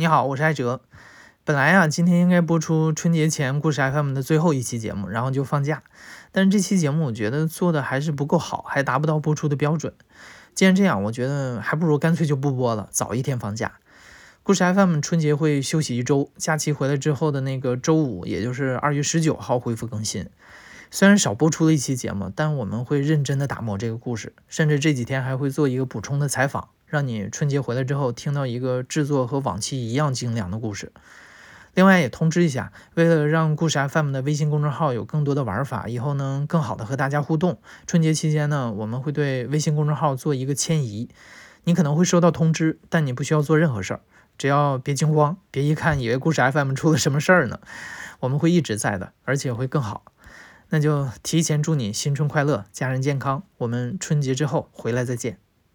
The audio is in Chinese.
你好，我是艾哲。本来啊，今天应该播出春节前故事 FM 的最后一期节目，然后就放假。但是这期节目我觉得做的还是不够好，还达不到播出的标准。既然这样，我觉得还不如干脆就不播了，早一天放假。故事 FM 春节会休息一周，假期回来之后的那个周五，也就是二月十九号恢复更新。虽然少播出了一期节目，但我们会认真的打磨这个故事，甚至这几天还会做一个补充的采访，让你春节回来之后听到一个制作和往期一样精良的故事。另外也通知一下，为了让故事 FM 的微信公众号有更多的玩法，以后能更好的和大家互动，春节期间呢，我们会对微信公众号做一个迁移。你可能会收到通知，但你不需要做任何事儿，只要别惊慌，别一看以为故事 FM 出了什么事儿呢，我们会一直在的，而且会更好。那就提前祝你新春快乐，家人健康。我们春节之后回来再见。